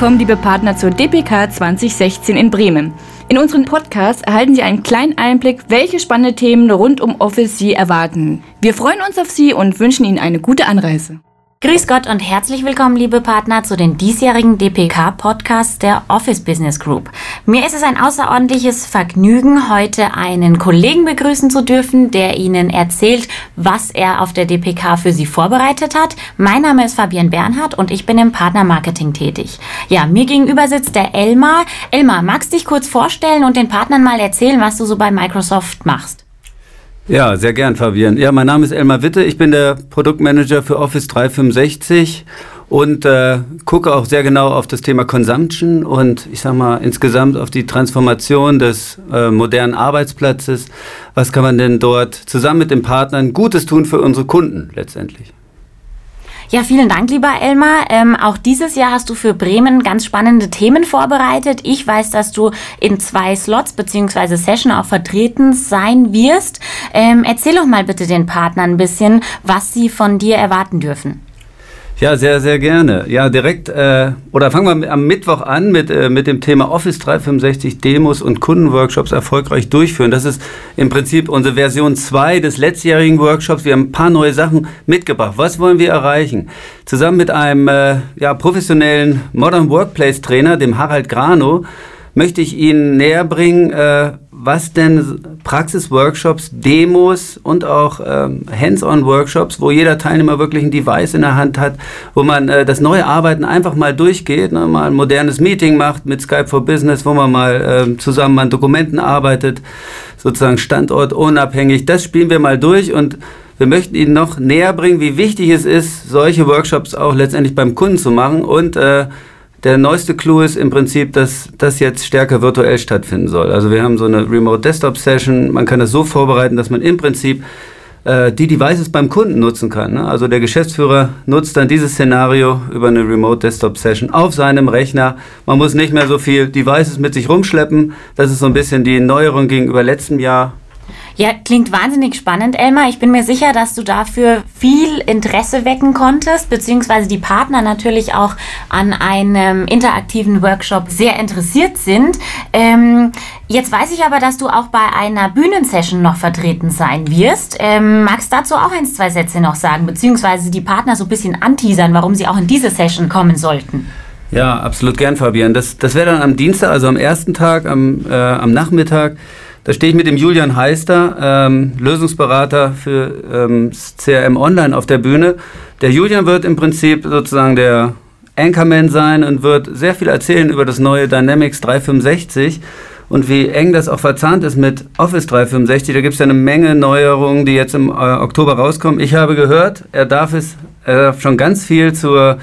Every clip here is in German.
willkommen, liebe Partner, zur DPK 2016 in Bremen. In unserem Podcast erhalten Sie einen kleinen Einblick, welche spannende Themen rund um Office Sie erwarten. Wir freuen uns auf Sie und wünschen Ihnen eine gute Anreise. Grüß Gott und herzlich willkommen, liebe Partner, zu den diesjährigen DPK-Podcasts der Office Business Group. Mir ist es ein außerordentliches Vergnügen, heute einen Kollegen begrüßen zu dürfen, der Ihnen erzählt, was er auf der DPK für Sie vorbereitet hat. Mein Name ist Fabian Bernhard und ich bin im Partnermarketing tätig. Ja, mir gegenüber sitzt der Elmar. Elmar, magst du dich kurz vorstellen und den Partnern mal erzählen, was du so bei Microsoft machst? Ja, sehr gern, Fabian. Ja, mein Name ist Elmar Witte. Ich bin der Produktmanager für Office 365 und äh, gucke auch sehr genau auf das Thema Consumption und ich sag mal insgesamt auf die Transformation des äh, modernen Arbeitsplatzes. Was kann man denn dort zusammen mit den Partnern Gutes tun für unsere Kunden letztendlich? Ja, vielen Dank, lieber Elmar. Ähm, auch dieses Jahr hast du für Bremen ganz spannende Themen vorbereitet. Ich weiß, dass du in zwei Slots bzw. Session auch vertreten sein wirst. Ähm, erzähl doch mal bitte den Partnern ein bisschen, was sie von dir erwarten dürfen. Ja, sehr, sehr gerne. Ja, direkt, äh, oder fangen wir am Mittwoch an mit, äh, mit dem Thema Office 365 Demos und Kundenworkshops erfolgreich durchführen. Das ist im Prinzip unsere Version 2 des letztjährigen Workshops. Wir haben ein paar neue Sachen mitgebracht. Was wollen wir erreichen? Zusammen mit einem äh, ja, professionellen Modern Workplace Trainer, dem Harald Grano, möchte ich Ihnen näher bringen, äh, was denn Praxisworkshops, Demos und auch ähm, Hands-on-Workshops, wo jeder Teilnehmer wirklich ein Device in der Hand hat, wo man äh, das neue Arbeiten einfach mal durchgeht, ne, mal ein modernes Meeting macht mit Skype for Business, wo man mal äh, zusammen an Dokumenten arbeitet, sozusagen standortunabhängig. Das spielen wir mal durch und wir möchten Ihnen noch näher bringen, wie wichtig es ist, solche Workshops auch letztendlich beim Kunden zu machen und äh, der neueste Clou ist im Prinzip, dass das jetzt stärker virtuell stattfinden soll. Also wir haben so eine Remote Desktop Session. Man kann das so vorbereiten, dass man im Prinzip äh, die Devices beim Kunden nutzen kann. Ne? Also der Geschäftsführer nutzt dann dieses Szenario über eine Remote Desktop Session auf seinem Rechner. Man muss nicht mehr so viel Devices mit sich rumschleppen. Das ist so ein bisschen die Neuerung gegenüber letztem Jahr. Ja, klingt wahnsinnig spannend, Elmar. Ich bin mir sicher, dass du dafür viel Interesse wecken konntest, beziehungsweise die Partner natürlich auch an einem interaktiven Workshop sehr interessiert sind. Ähm, jetzt weiß ich aber, dass du auch bei einer Bühnensession noch vertreten sein wirst. Ähm, magst dazu auch ein, zwei Sätze noch sagen, beziehungsweise die Partner so ein bisschen anteasern, warum sie auch in diese Session kommen sollten? Ja, absolut gern, Fabian. Das, das wäre dann am Dienstag, also am ersten Tag, am, äh, am Nachmittag. Da stehe ich mit dem Julian Heister, ähm, Lösungsberater für ähm, CRM Online auf der Bühne. Der Julian wird im Prinzip sozusagen der Anchorman sein und wird sehr viel erzählen über das neue Dynamics 365 und wie eng das auch verzahnt ist mit Office 365. Da gibt es ja eine Menge Neuerungen, die jetzt im äh, Oktober rauskommen. Ich habe gehört, er darf es, er darf schon ganz viel zur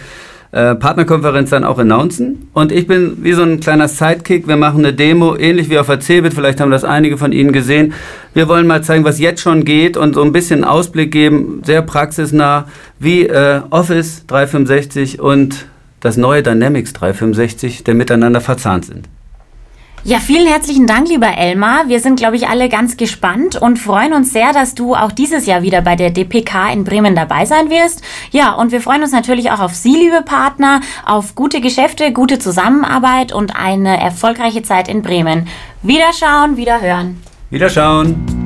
äh, Partnerkonferenz dann auch announcen. Und ich bin wie so ein kleiner Sidekick. Wir machen eine Demo, ähnlich wie auf der CeBIT. Vielleicht haben das einige von Ihnen gesehen. Wir wollen mal zeigen, was jetzt schon geht und so ein bisschen Ausblick geben, sehr praxisnah, wie äh, Office 365 und das neue Dynamics 365, der miteinander verzahnt sind. Ja, vielen herzlichen Dank, lieber Elmar. Wir sind, glaube ich, alle ganz gespannt und freuen uns sehr, dass du auch dieses Jahr wieder bei der DPK in Bremen dabei sein wirst. Ja, und wir freuen uns natürlich auch auf Sie, liebe Partner, auf gute Geschäfte, gute Zusammenarbeit und eine erfolgreiche Zeit in Bremen. Wiederschauen, wiederhören. Wiederschauen.